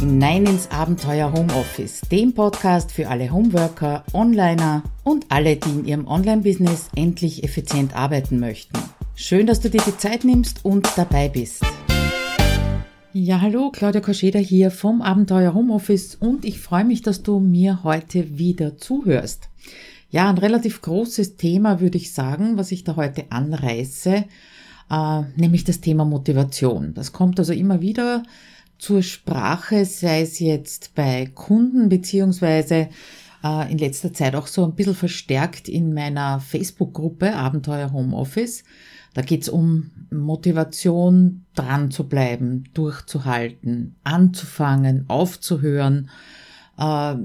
hinein ins Abenteuer Homeoffice, dem Podcast für alle Homeworker, Onliner und alle, die in ihrem Online-Business endlich effizient arbeiten möchten. Schön, dass du dir die Zeit nimmst und dabei bist. Ja, hallo, Claudia Koscheder hier vom Abenteuer Homeoffice und ich freue mich, dass du mir heute wieder zuhörst. Ja, ein relativ großes Thema würde ich sagen, was ich da heute anreiße, äh, nämlich das Thema Motivation. Das kommt also immer wieder zur Sprache, sei es jetzt bei Kunden beziehungsweise äh, in letzter Zeit auch so ein bisschen verstärkt in meiner Facebook-Gruppe Abenteuer Homeoffice. Da geht's um Motivation, dran zu bleiben, durchzuhalten, anzufangen, aufzuhören, äh,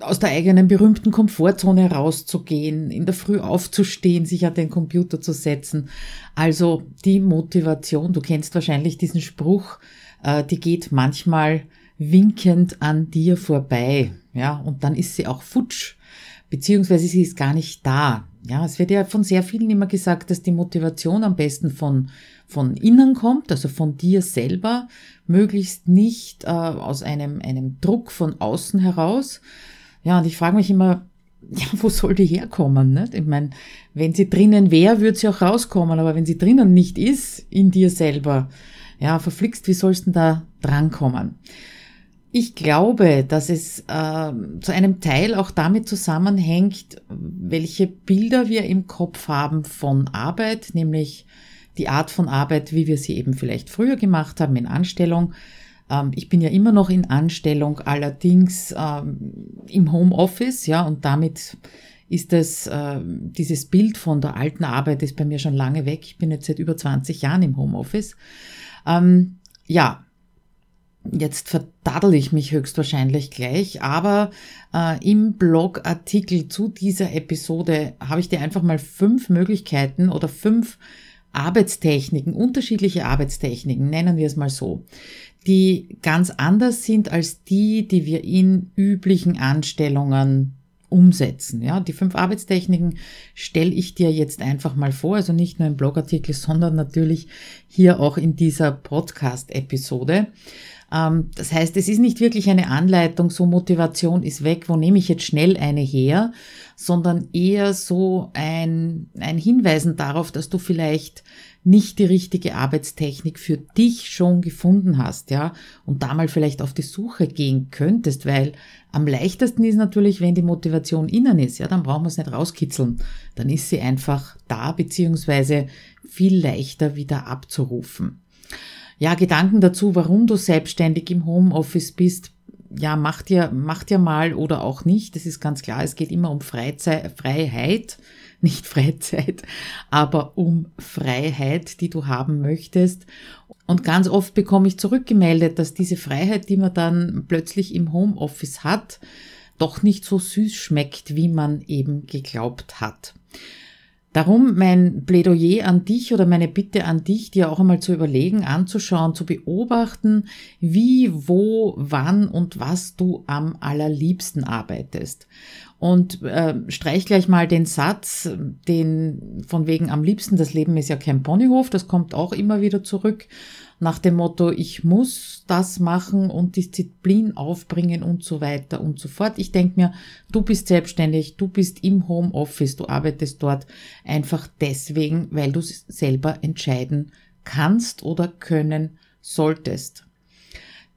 aus der eigenen berühmten Komfortzone rauszugehen, in der Früh aufzustehen, sich an den Computer zu setzen. Also die Motivation, du kennst wahrscheinlich diesen Spruch, äh, die geht manchmal winkend an dir vorbei, ja, und dann ist sie auch futsch, beziehungsweise sie ist gar nicht da. Ja, es wird ja von sehr vielen immer gesagt, dass die Motivation am besten von, von innen kommt, also von dir selber, möglichst nicht äh, aus einem, einem Druck von außen heraus. Ja, und ich frage mich immer, ja, wo soll die herkommen? Ne? Ich meine, wenn sie drinnen wäre, würde sie auch rauskommen, aber wenn sie drinnen nicht ist, in dir selber, ja, verflixt, wie sollst du da drankommen? Ich glaube, dass es äh, zu einem Teil auch damit zusammenhängt, welche Bilder wir im Kopf haben von Arbeit, nämlich die Art von Arbeit, wie wir sie eben vielleicht früher gemacht haben in Anstellung. Ähm, ich bin ja immer noch in Anstellung, allerdings ähm, im Homeoffice, ja, und damit ist das, äh, dieses Bild von der alten Arbeit ist bei mir schon lange weg. Ich bin jetzt seit über 20 Jahren im Homeoffice. Ähm, ja, jetzt verdaddel ich mich höchstwahrscheinlich gleich, aber äh, im Blogartikel zu dieser Episode habe ich dir einfach mal fünf Möglichkeiten oder fünf Arbeitstechniken, unterschiedliche Arbeitstechniken, nennen wir es mal so, die ganz anders sind als die, die wir in üblichen Anstellungen umsetzen. Ja, die fünf Arbeitstechniken stelle ich dir jetzt einfach mal vor, also nicht nur im Blogartikel, sondern natürlich hier auch in dieser Podcast-Episode. Ähm, das heißt, es ist nicht wirklich eine Anleitung, so Motivation ist weg, wo nehme ich jetzt schnell eine her, sondern eher so ein, ein Hinweisen darauf, dass du vielleicht nicht die richtige Arbeitstechnik für dich schon gefunden hast, ja, und da mal vielleicht auf die Suche gehen könntest, weil am leichtesten ist natürlich, wenn die Motivation innen ist, ja, dann brauchen wir es nicht rauskitzeln. Dann ist sie einfach da, beziehungsweise viel leichter wieder abzurufen. Ja, Gedanken dazu, warum du selbstständig im Homeoffice bist, ja, mach dir, mach dir mal oder auch nicht. Das ist ganz klar. Es geht immer um Freizeit, Freiheit nicht Freizeit, aber um Freiheit, die du haben möchtest. Und ganz oft bekomme ich zurückgemeldet, dass diese Freiheit, die man dann plötzlich im Homeoffice hat, doch nicht so süß schmeckt, wie man eben geglaubt hat. Darum mein Plädoyer an dich oder meine Bitte an dich, dir auch einmal zu überlegen, anzuschauen, zu beobachten, wie, wo, wann und was du am allerliebsten arbeitest. Und äh, streich gleich mal den Satz, den von wegen am liebsten, das Leben ist ja kein Ponyhof, das kommt auch immer wieder zurück, nach dem Motto, ich muss das machen und Disziplin aufbringen und so weiter und so fort. Ich denke mir, du bist selbstständig, du bist im Homeoffice, du arbeitest dort einfach deswegen, weil du selber entscheiden kannst oder können solltest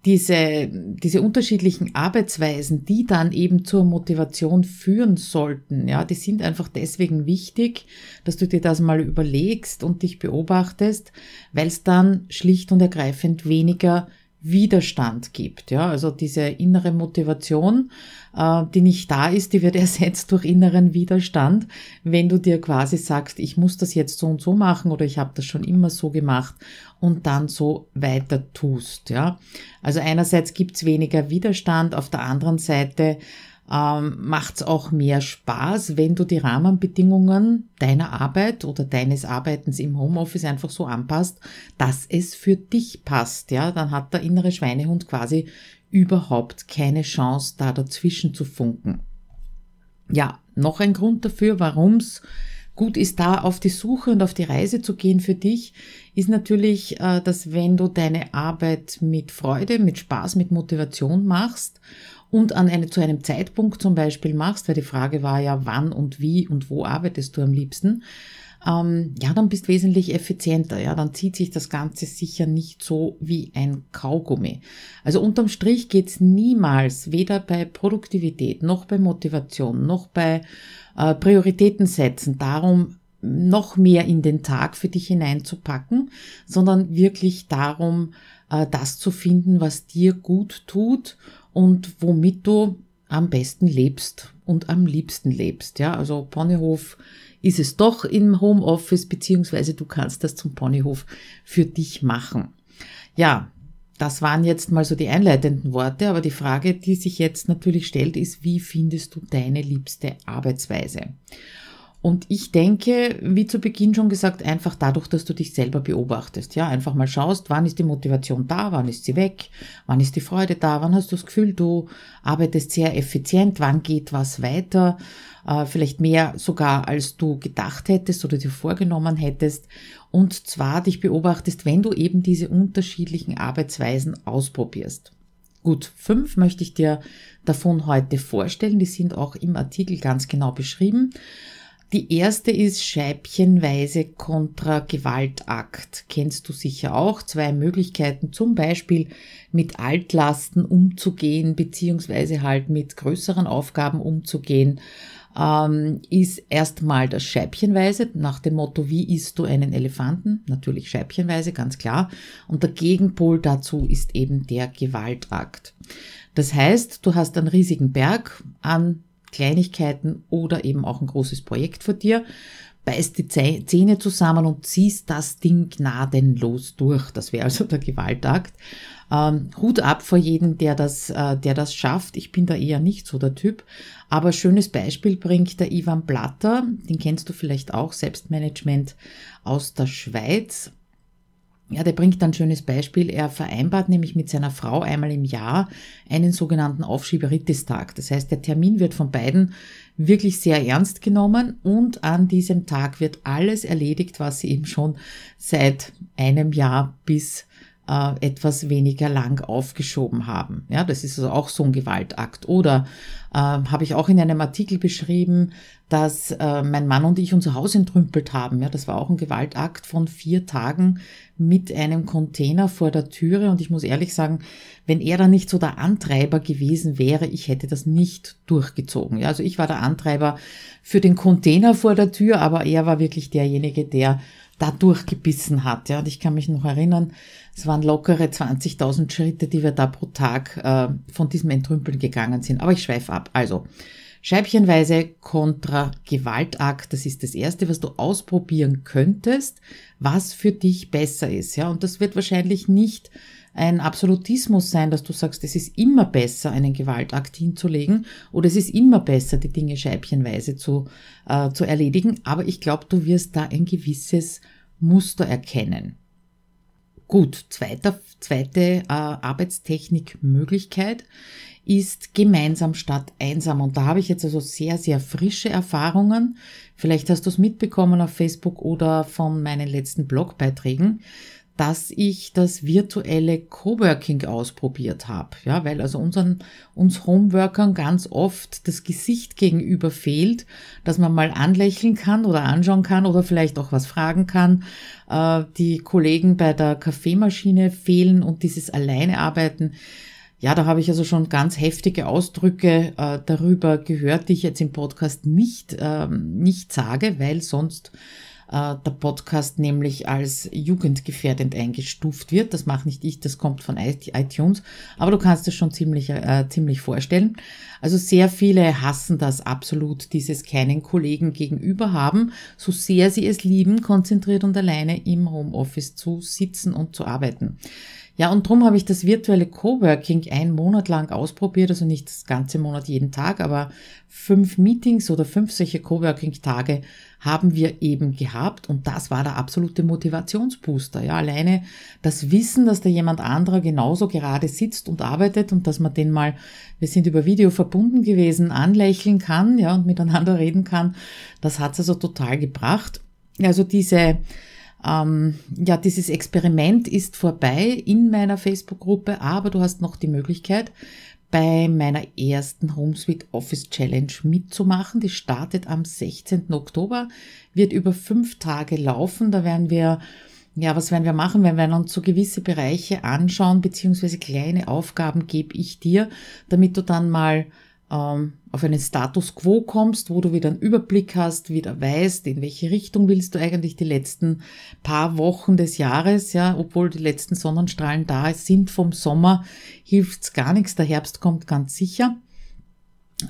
diese, diese unterschiedlichen Arbeitsweisen, die dann eben zur Motivation führen sollten, ja, die sind einfach deswegen wichtig, dass du dir das mal überlegst und dich beobachtest, weil es dann schlicht und ergreifend weniger Widerstand gibt. Ja, also diese innere Motivation, äh, die nicht da ist, die wird ersetzt durch inneren Widerstand, wenn du dir quasi sagst, ich muss das jetzt so und so machen oder ich habe das schon immer so gemacht und dann so weiter tust. Ja, also einerseits gibt's weniger Widerstand, auf der anderen Seite ähm, macht es auch mehr Spaß, wenn du die Rahmenbedingungen deiner Arbeit oder deines Arbeitens im Homeoffice einfach so anpasst, dass es für dich passt. Ja, dann hat der innere Schweinehund quasi überhaupt keine Chance, da dazwischen zu funken. Ja, noch ein Grund dafür, warum es gut ist da auf die Suche und auf die Reise zu gehen für dich, ist natürlich, äh, dass wenn du deine Arbeit mit Freude, mit Spaß, mit Motivation machst und an eine, zu einem Zeitpunkt zum Beispiel machst, weil die Frage war ja, wann und wie und wo arbeitest du am liebsten, ähm, ja, dann bist wesentlich effizienter. Ja, dann zieht sich das Ganze sicher nicht so wie ein Kaugummi. Also unterm Strich geht's niemals, weder bei Produktivität noch bei Motivation noch bei äh, Prioritäten setzen, darum noch mehr in den Tag für dich hineinzupacken, sondern wirklich darum, äh, das zu finden, was dir gut tut und womit du am besten lebst und am liebsten lebst. Ja, also Ponyhof ist es doch im Homeoffice, beziehungsweise du kannst das zum Ponyhof für dich machen. Ja, das waren jetzt mal so die einleitenden Worte, aber die Frage, die sich jetzt natürlich stellt, ist, wie findest du deine liebste Arbeitsweise? Und ich denke, wie zu Beginn schon gesagt, einfach dadurch, dass du dich selber beobachtest. Ja, einfach mal schaust, wann ist die Motivation da, wann ist sie weg, wann ist die Freude da, wann hast du das Gefühl, du arbeitest sehr effizient, wann geht was weiter, äh, vielleicht mehr sogar als du gedacht hättest oder dir vorgenommen hättest. Und zwar dich beobachtest, wenn du eben diese unterschiedlichen Arbeitsweisen ausprobierst. Gut, fünf möchte ich dir davon heute vorstellen. Die sind auch im Artikel ganz genau beschrieben. Die erste ist Scheibchenweise kontra Gewaltakt. Kennst du sicher auch. Zwei Möglichkeiten, zum Beispiel mit Altlasten umzugehen, beziehungsweise halt mit größeren Aufgaben umzugehen, ähm, ist erstmal das Scheibchenweise, nach dem Motto, wie isst du einen Elefanten? Natürlich Scheibchenweise, ganz klar. Und der Gegenpol dazu ist eben der Gewaltakt. Das heißt, du hast einen riesigen Berg an Kleinigkeiten oder eben auch ein großes Projekt vor dir, beißt die Zähne zusammen und ziehst das Ding gnadenlos durch. Das wäre also der Gewaltakt. Ähm, Hut ab vor jedem, der das, äh, der das schafft. Ich bin da eher nicht so der Typ. Aber schönes Beispiel bringt der Ivan Blatter. Den kennst du vielleicht auch. Selbstmanagement aus der Schweiz. Ja, der bringt ein schönes Beispiel. Er vereinbart nämlich mit seiner Frau einmal im Jahr einen sogenannten Aufschieberitis-Tag. Das heißt, der Termin wird von beiden wirklich sehr ernst genommen und an diesem Tag wird alles erledigt, was sie eben schon seit einem Jahr bis äh, etwas weniger lang aufgeschoben haben. Ja, das ist also auch so ein Gewaltakt. Oder äh, habe ich auch in einem Artikel beschrieben, dass äh, mein Mann und ich unser Haus entrümpelt haben. Ja, das war auch ein Gewaltakt von vier Tagen mit einem Container vor der Türe. Und ich muss ehrlich sagen, wenn er dann nicht so der Antreiber gewesen wäre, ich hätte das nicht durchgezogen. Ja, also ich war der Antreiber für den Container vor der Tür, aber er war wirklich derjenige, der da durchgebissen hat. Ja, und ich kann mich noch erinnern, es waren lockere 20.000 Schritte, die wir da pro Tag äh, von diesem Entrümpeln gegangen sind. Aber ich schweife ab. Also, Scheibchenweise kontra Gewaltakt, das ist das erste, was du ausprobieren könntest, was für dich besser ist. Ja, und das wird wahrscheinlich nicht ein Absolutismus sein, dass du sagst, es ist immer besser, einen Gewaltakt hinzulegen oder es ist immer besser, die Dinge scheibchenweise zu, äh, zu erledigen. Aber ich glaube, du wirst da ein gewisses Muster erkennen. Gut, zweiter, zweite äh, Arbeitstechnikmöglichkeit ist gemeinsam statt einsam. Und da habe ich jetzt also sehr, sehr frische Erfahrungen. Vielleicht hast du es mitbekommen auf Facebook oder von meinen letzten Blogbeiträgen dass ich das virtuelle Coworking ausprobiert habe. Ja, weil also unseren, uns Homeworkern ganz oft das Gesicht gegenüber fehlt, dass man mal anlächeln kann oder anschauen kann oder vielleicht auch was fragen kann. Äh, die Kollegen bei der Kaffeemaschine fehlen und dieses Alleinearbeiten. Ja, da habe ich also schon ganz heftige Ausdrücke äh, darüber gehört, die ich jetzt im Podcast nicht, ähm, nicht sage, weil sonst äh, der Podcast nämlich als jugendgefährdend eingestuft wird. Das mache nicht ich, das kommt von iTunes. Aber du kannst es schon ziemlich, äh, ziemlich vorstellen. Also sehr viele hassen das absolut, dieses keinen Kollegen gegenüber haben, so sehr sie es lieben, konzentriert und alleine im Homeoffice zu sitzen und zu arbeiten. Ja, und drum habe ich das virtuelle Coworking einen Monat lang ausprobiert, also nicht das ganze Monat jeden Tag, aber fünf Meetings oder fünf solche Coworking-Tage haben wir eben gehabt und das war der absolute Motivationsbooster. Ja, alleine das Wissen, dass da jemand anderer genauso gerade sitzt und arbeitet und dass man den mal, wir sind über Video verbunden gewesen, anlächeln kann, ja, und miteinander reden kann, das hat's also total gebracht. Also diese ähm, ja, dieses Experiment ist vorbei in meiner Facebook-Gruppe, aber du hast noch die Möglichkeit, bei meiner ersten HomeSuite Office Challenge mitzumachen. Die startet am 16. Oktober, wird über fünf Tage laufen. Da werden wir, ja, was werden wir machen? Wir werden uns so gewisse Bereiche anschauen, beziehungsweise kleine Aufgaben gebe ich dir, damit du dann mal ähm, auf einen Status quo kommst, wo du wieder einen Überblick hast, wieder weißt, in welche Richtung willst du eigentlich die letzten paar Wochen des Jahres, ja, obwohl die letzten Sonnenstrahlen da sind vom Sommer, hilft's gar nichts, der Herbst kommt ganz sicher.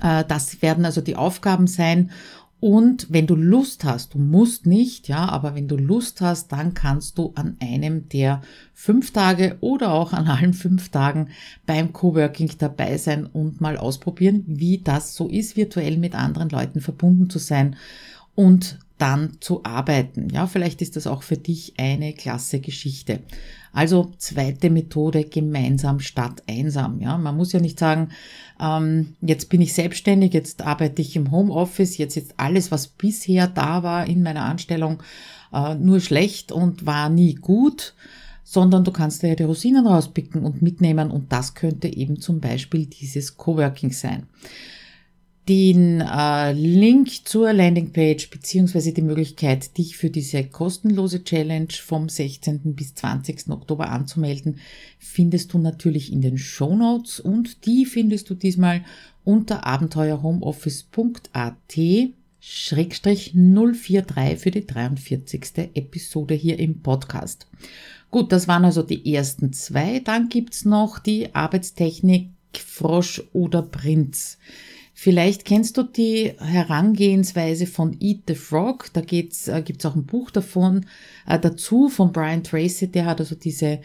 Äh, das werden also die Aufgaben sein und wenn du Lust hast, du musst nicht, ja, aber wenn du Lust hast, dann kannst du an einem der fünf Tage oder auch an allen fünf Tagen beim Coworking dabei sein und mal ausprobieren, wie das so ist, virtuell mit anderen Leuten verbunden zu sein und dann zu arbeiten. Ja, vielleicht ist das auch für dich eine klasse Geschichte. Also zweite Methode, gemeinsam statt einsam. Ja, man muss ja nicht sagen, ähm, jetzt bin ich selbstständig, jetzt arbeite ich im Homeoffice, jetzt ist alles, was bisher da war in meiner Anstellung, äh, nur schlecht und war nie gut, sondern du kannst dir ja die Rosinen rauspicken und mitnehmen und das könnte eben zum Beispiel dieses Coworking sein. Den äh, Link zur Landingpage beziehungsweise die Möglichkeit, dich für diese kostenlose Challenge vom 16. bis 20. Oktober anzumelden, findest du natürlich in den Show Notes und die findest du diesmal unter abenteuerhomeoffice.at Schrägstrich 043 für die 43. Episode hier im Podcast. Gut, das waren also die ersten zwei. Dann gibt's noch die Arbeitstechnik Frosch oder Prinz. Vielleicht kennst du die Herangehensweise von Eat the Frog. Da geht's, äh, gibt's auch ein Buch davon äh, dazu von Brian Tracy. Der hat also diese,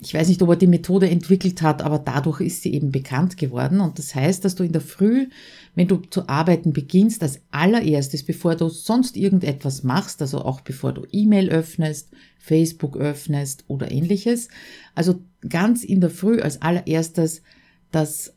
ich weiß nicht, ob er die Methode entwickelt hat, aber dadurch ist sie eben bekannt geworden. Und das heißt, dass du in der Früh, wenn du zu arbeiten beginnst, als allererstes, bevor du sonst irgendetwas machst, also auch bevor du E-Mail öffnest, Facebook öffnest oder ähnliches, also ganz in der Früh als allererstes das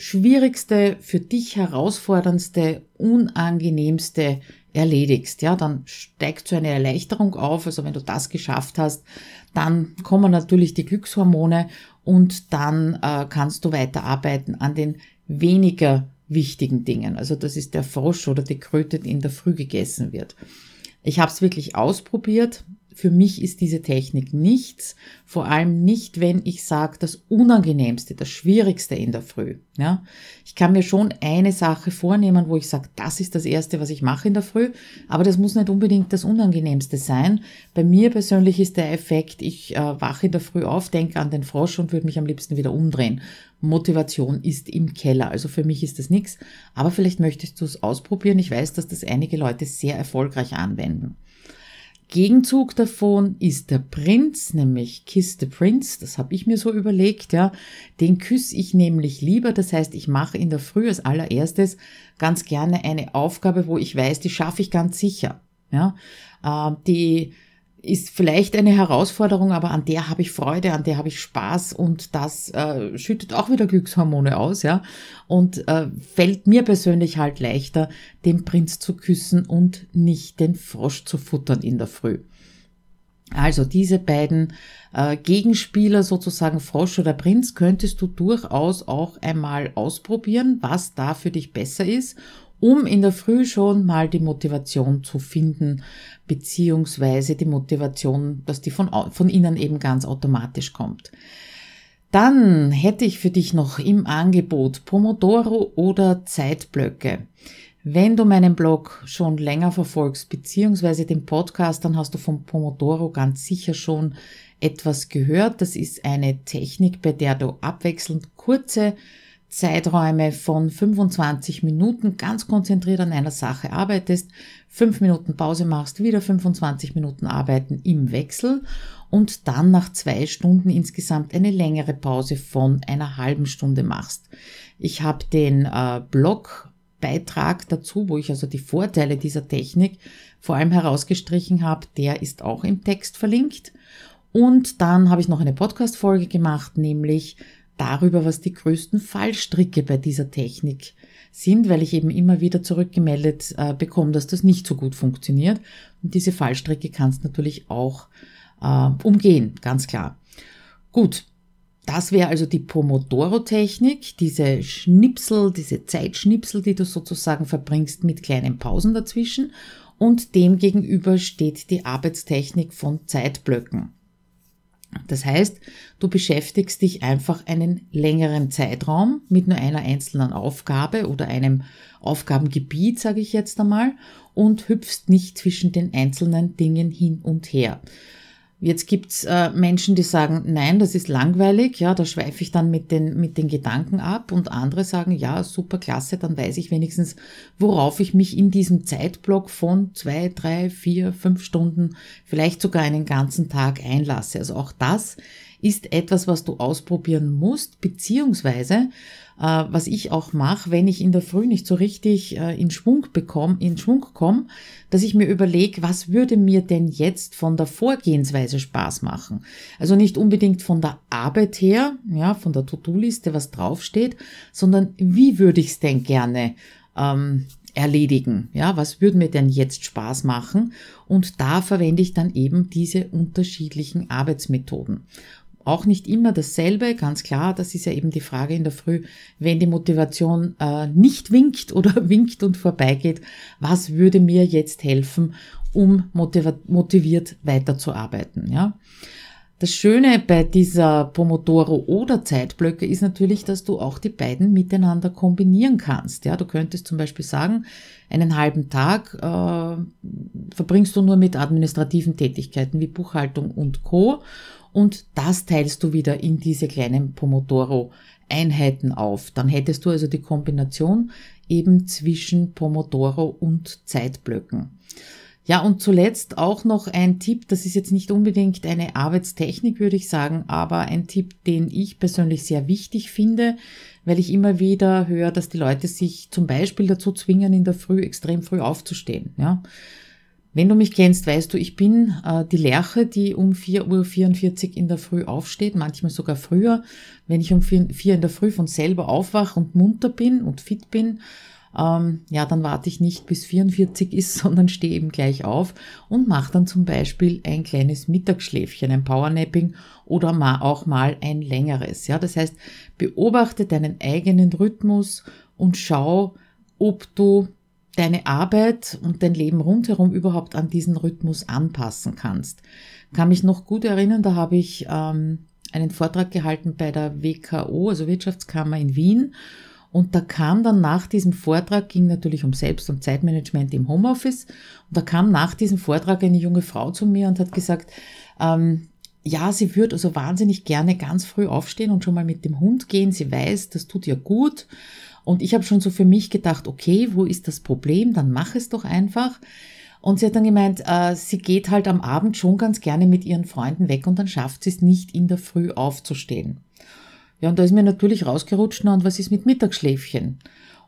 schwierigste, für dich herausforderndste, unangenehmste erledigst, ja, dann steigt so eine Erleichterung auf. Also wenn du das geschafft hast, dann kommen natürlich die Glückshormone und dann äh, kannst du weiterarbeiten an den weniger wichtigen Dingen. Also das ist der Frosch oder die Kröte, die in der Früh gegessen wird. Ich habe es wirklich ausprobiert. Für mich ist diese Technik nichts, vor allem nicht, wenn ich sage, das Unangenehmste, das Schwierigste in der Früh. Ja? Ich kann mir schon eine Sache vornehmen, wo ich sage, das ist das Erste, was ich mache in der Früh, aber das muss nicht unbedingt das Unangenehmste sein. Bei mir persönlich ist der Effekt, ich äh, wache in der Früh auf, denke an den Frosch und würde mich am liebsten wieder umdrehen. Motivation ist im Keller, also für mich ist das nichts, aber vielleicht möchtest du es ausprobieren. Ich weiß, dass das einige Leute sehr erfolgreich anwenden. Gegenzug davon ist der Prinz, nämlich Kiss the Prince, das habe ich mir so überlegt, ja. Den küsse ich nämlich lieber, das heißt, ich mache in der Früh als allererstes ganz gerne eine Aufgabe, wo ich weiß, die schaffe ich ganz sicher, ja. Äh, die ist vielleicht eine Herausforderung, aber an der habe ich Freude, an der habe ich Spaß und das äh, schüttet auch wieder Glückshormone aus, ja. Und äh, fällt mir persönlich halt leichter, den Prinz zu küssen und nicht den Frosch zu futtern in der Früh. Also diese beiden äh, Gegenspieler sozusagen Frosch oder Prinz könntest du durchaus auch einmal ausprobieren, was da für dich besser ist um in der Früh schon mal die Motivation zu finden, beziehungsweise die Motivation, dass die von, von innen eben ganz automatisch kommt. Dann hätte ich für dich noch im Angebot Pomodoro oder Zeitblöcke. Wenn du meinen Blog schon länger verfolgst, beziehungsweise den Podcast, dann hast du von Pomodoro ganz sicher schon etwas gehört. Das ist eine Technik, bei der du abwechselnd kurze Zeiträume von 25 Minuten ganz konzentriert an einer Sache arbeitest, 5 Minuten Pause machst, wieder 25 Minuten arbeiten im Wechsel und dann nach zwei Stunden insgesamt eine längere Pause von einer halben Stunde machst. Ich habe den äh, Blogbeitrag dazu, wo ich also die Vorteile dieser Technik vor allem herausgestrichen habe, der ist auch im Text verlinkt. Und dann habe ich noch eine Podcast-Folge gemacht, nämlich darüber, was die größten Fallstricke bei dieser Technik sind, weil ich eben immer wieder zurückgemeldet äh, bekomme, dass das nicht so gut funktioniert. Und diese Fallstricke kannst natürlich auch äh, umgehen, ganz klar. Gut, das wäre also die Pomodoro-Technik, diese Schnipsel, diese Zeitschnipsel, die du sozusagen verbringst mit kleinen Pausen dazwischen. Und dem gegenüber steht die Arbeitstechnik von Zeitblöcken. Das heißt, du beschäftigst dich einfach einen längeren Zeitraum mit nur einer einzelnen Aufgabe oder einem Aufgabengebiet, sage ich jetzt einmal, und hüpfst nicht zwischen den einzelnen Dingen hin und her. Jetzt gibt's äh, Menschen, die sagen, nein, das ist langweilig, ja, da schweife ich dann mit den, mit den Gedanken ab und andere sagen, ja, super klasse, dann weiß ich wenigstens, worauf ich mich in diesem Zeitblock von zwei, drei, vier, fünf Stunden, vielleicht sogar einen ganzen Tag einlasse. Also auch das ist etwas, was du ausprobieren musst, beziehungsweise äh, was ich auch mache, wenn ich in der Früh nicht so richtig äh, in Schwung bekomme, in Schwung komme, dass ich mir überlege, was würde mir denn jetzt von der Vorgehensweise Spaß machen? Also nicht unbedingt von der Arbeit her, ja, von der To-Do-Liste, was draufsteht, sondern wie würde ich es denn gerne ähm, erledigen? Ja, was würde mir denn jetzt Spaß machen? Und da verwende ich dann eben diese unterschiedlichen Arbeitsmethoden. Auch nicht immer dasselbe, ganz klar, das ist ja eben die Frage in der Früh, wenn die Motivation äh, nicht winkt oder winkt und vorbeigeht, was würde mir jetzt helfen, um motiviert weiterzuarbeiten, ja? Das Schöne bei dieser Pomodoro oder Zeitblöcke ist natürlich, dass du auch die beiden miteinander kombinieren kannst. Ja, du könntest zum Beispiel sagen, einen halben Tag äh, verbringst du nur mit administrativen Tätigkeiten wie Buchhaltung und Co und das teilst du wieder in diese kleinen Pomodoro Einheiten auf. Dann hättest du also die Kombination eben zwischen Pomodoro und Zeitblöcken. Ja, und zuletzt auch noch ein Tipp, das ist jetzt nicht unbedingt eine Arbeitstechnik, würde ich sagen, aber ein Tipp, den ich persönlich sehr wichtig finde, weil ich immer wieder höre, dass die Leute sich zum Beispiel dazu zwingen, in der Früh extrem früh aufzustehen. Ja. Wenn du mich kennst, weißt du, ich bin äh, die Lerche, die um 4.44 Uhr in der Früh aufsteht, manchmal sogar früher. Wenn ich um 4, 4 in der Früh von selber aufwache und munter bin und fit bin, ähm, ja, dann warte ich nicht bis 44 ist, sondern stehe eben gleich auf und mache dann zum Beispiel ein kleines Mittagsschläfchen, ein Powernapping oder mal auch mal ein längeres. Ja, das heißt, beobachte deinen eigenen Rhythmus und schau, ob du deine Arbeit und dein Leben rundherum überhaupt an diesen Rhythmus anpassen kannst. Kann mich noch gut erinnern, da habe ich ähm, einen Vortrag gehalten bei der WKO, also Wirtschaftskammer in Wien. Und da kam dann nach diesem Vortrag, ging natürlich um Selbst- und Zeitmanagement im Homeoffice, und da kam nach diesem Vortrag eine junge Frau zu mir und hat gesagt, ähm, ja, sie würde also wahnsinnig gerne ganz früh aufstehen und schon mal mit dem Hund gehen. Sie weiß, das tut ihr gut. Und ich habe schon so für mich gedacht, okay, wo ist das Problem? Dann mach es doch einfach. Und sie hat dann gemeint, äh, sie geht halt am Abend schon ganz gerne mit ihren Freunden weg und dann schafft sie es nicht, in der Früh aufzustehen. Ja, und da ist mir natürlich rausgerutscht, na, und was ist mit Mittagsschläfchen?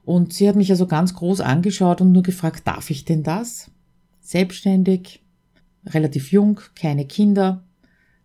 Und sie hat mich also ganz groß angeschaut und nur gefragt, darf ich denn das? Selbstständig, relativ jung, keine Kinder.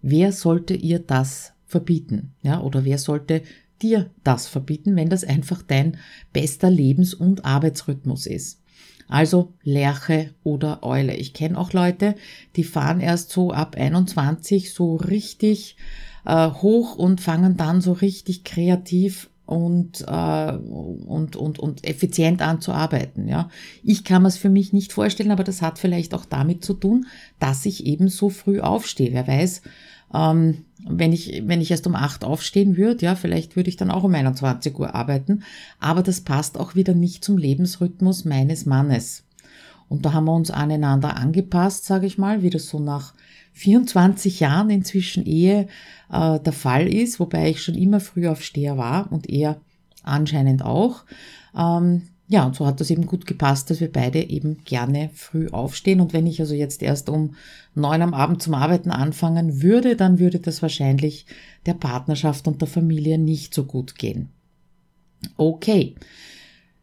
Wer sollte ihr das verbieten? Ja, oder wer sollte dir das verbieten, wenn das einfach dein bester Lebens- und Arbeitsrhythmus ist. Also Lerche oder Eule. Ich kenne auch Leute, die fahren erst so ab 21 so richtig äh, hoch und fangen dann so richtig kreativ und, äh, und, und, und effizient an zu arbeiten. Ja. Ich kann mir es für mich nicht vorstellen, aber das hat vielleicht auch damit zu tun, dass ich eben so früh aufstehe. Wer weiß, ähm, wenn ich, wenn ich erst um acht aufstehen würde, ja, vielleicht würde ich dann auch um 21 Uhr arbeiten. Aber das passt auch wieder nicht zum Lebensrhythmus meines Mannes. Und da haben wir uns aneinander angepasst, sage ich mal, wie das so nach 24 Jahren inzwischen Ehe äh, der Fall ist, wobei ich schon immer früh Aufsteher war und er anscheinend auch. Ähm, ja, und so hat das eben gut gepasst, dass wir beide eben gerne früh aufstehen. Und wenn ich also jetzt erst um neun am Abend zum Arbeiten anfangen würde, dann würde das wahrscheinlich der Partnerschaft und der Familie nicht so gut gehen. Okay.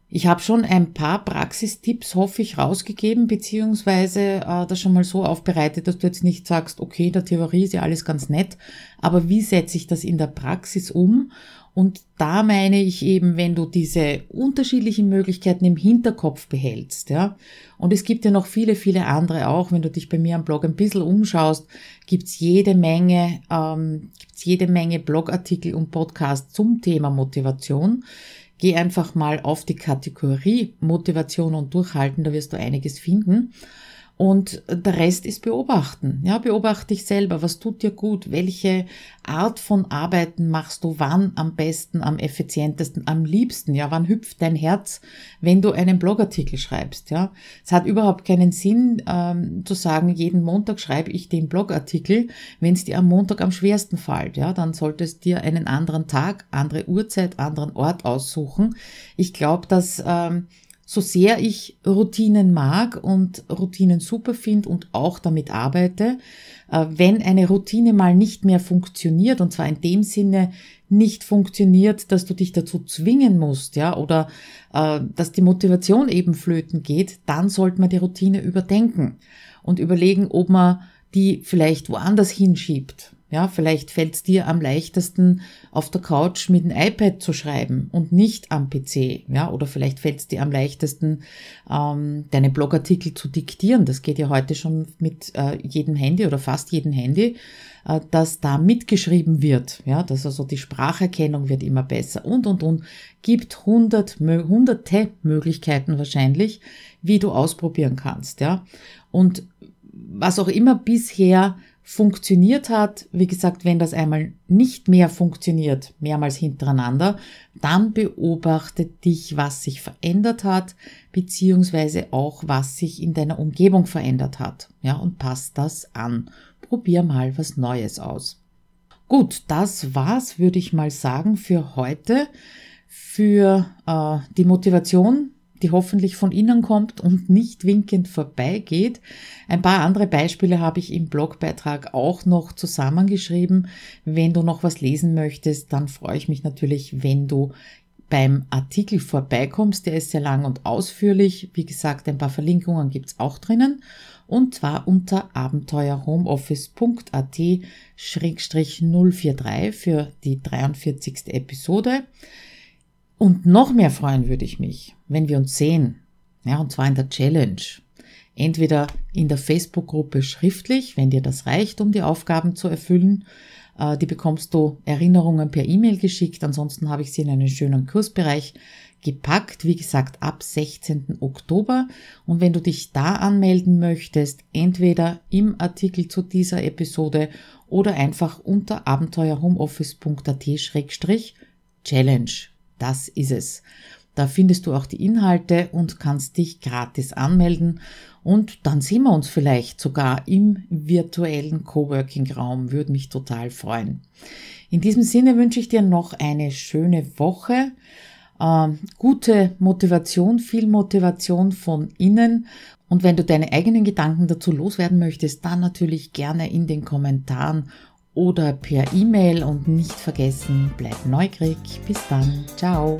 Ich habe schon ein paar Praxistipps, hoffe ich, rausgegeben, beziehungsweise äh, das schon mal so aufbereitet, dass du jetzt nicht sagst, okay, der Theorie ist ja alles ganz nett, aber wie setze ich das in der Praxis um? Und da meine ich eben, wenn du diese unterschiedlichen Möglichkeiten im Hinterkopf behältst, ja. Und es gibt ja noch viele, viele andere auch. Wenn du dich bei mir am Blog ein bisschen umschaust, gibt's jede Menge, ähm, gibt's jede Menge Blogartikel und Podcasts zum Thema Motivation. Geh einfach mal auf die Kategorie Motivation und Durchhalten, da wirst du einiges finden. Und der Rest ist beobachten. Ja, beobachte dich selber. Was tut dir gut? Welche Art von Arbeiten machst du wann am besten, am effizientesten, am liebsten? Ja, wann hüpft dein Herz, wenn du einen Blogartikel schreibst? Ja, es hat überhaupt keinen Sinn, ähm, zu sagen, jeden Montag schreibe ich den Blogartikel, wenn es dir am Montag am schwersten fällt. Ja, dann solltest dir einen anderen Tag, andere Uhrzeit, anderen Ort aussuchen. Ich glaube, dass ähm, so sehr ich Routinen mag und Routinen super finde und auch damit arbeite, äh, wenn eine Routine mal nicht mehr funktioniert, und zwar in dem Sinne nicht funktioniert, dass du dich dazu zwingen musst, ja, oder äh, dass die Motivation eben flöten geht, dann sollte man die Routine überdenken und überlegen, ob man die vielleicht woanders hinschiebt. Ja, vielleicht fällt es dir am leichtesten, auf der Couch mit dem iPad zu schreiben und nicht am PC. Ja, oder vielleicht fällt es dir am leichtesten, ähm, deine Blogartikel zu diktieren. Das geht ja heute schon mit äh, jedem Handy oder fast jedem Handy, äh, dass da mitgeschrieben wird. Ja, dass also die Spracherkennung wird immer besser und und und. Gibt hundert, hunderte Möglichkeiten wahrscheinlich, wie du ausprobieren kannst. Ja, und was auch immer bisher funktioniert hat, wie gesagt, wenn das einmal nicht mehr funktioniert, mehrmals hintereinander, dann beobachte dich, was sich verändert hat, beziehungsweise auch, was sich in deiner Umgebung verändert hat. Ja, und passt das an. Probier mal was Neues aus. Gut, das war's, würde ich mal sagen, für heute. Für äh, die Motivation die hoffentlich von innen kommt und nicht winkend vorbeigeht. Ein paar andere Beispiele habe ich im Blogbeitrag auch noch zusammengeschrieben. Wenn du noch was lesen möchtest, dann freue ich mich natürlich, wenn du beim Artikel vorbeikommst. Der ist sehr lang und ausführlich. Wie gesagt, ein paar Verlinkungen gibt's auch drinnen. Und zwar unter abenteuerhomeoffice.at-043 für die 43. Episode. Und noch mehr freuen würde ich mich, wenn wir uns sehen. Ja, und zwar in der Challenge. Entweder in der Facebook-Gruppe schriftlich, wenn dir das reicht, um die Aufgaben zu erfüllen. Äh, die bekommst du Erinnerungen per E-Mail geschickt. Ansonsten habe ich sie in einen schönen Kursbereich gepackt. Wie gesagt, ab 16. Oktober. Und wenn du dich da anmelden möchtest, entweder im Artikel zu dieser Episode oder einfach unter abenteuerhomeoffice.at-challenge das ist es. Da findest du auch die Inhalte und kannst dich gratis anmelden und dann sehen wir uns vielleicht sogar im virtuellen Coworking-Raum. Würde mich total freuen. In diesem Sinne wünsche ich dir noch eine schöne Woche. Ähm, gute Motivation, viel Motivation von innen. Und wenn du deine eigenen Gedanken dazu loswerden möchtest, dann natürlich gerne in den Kommentaren oder per E-Mail und nicht vergessen, bleib neugierig. Bis dann, ciao.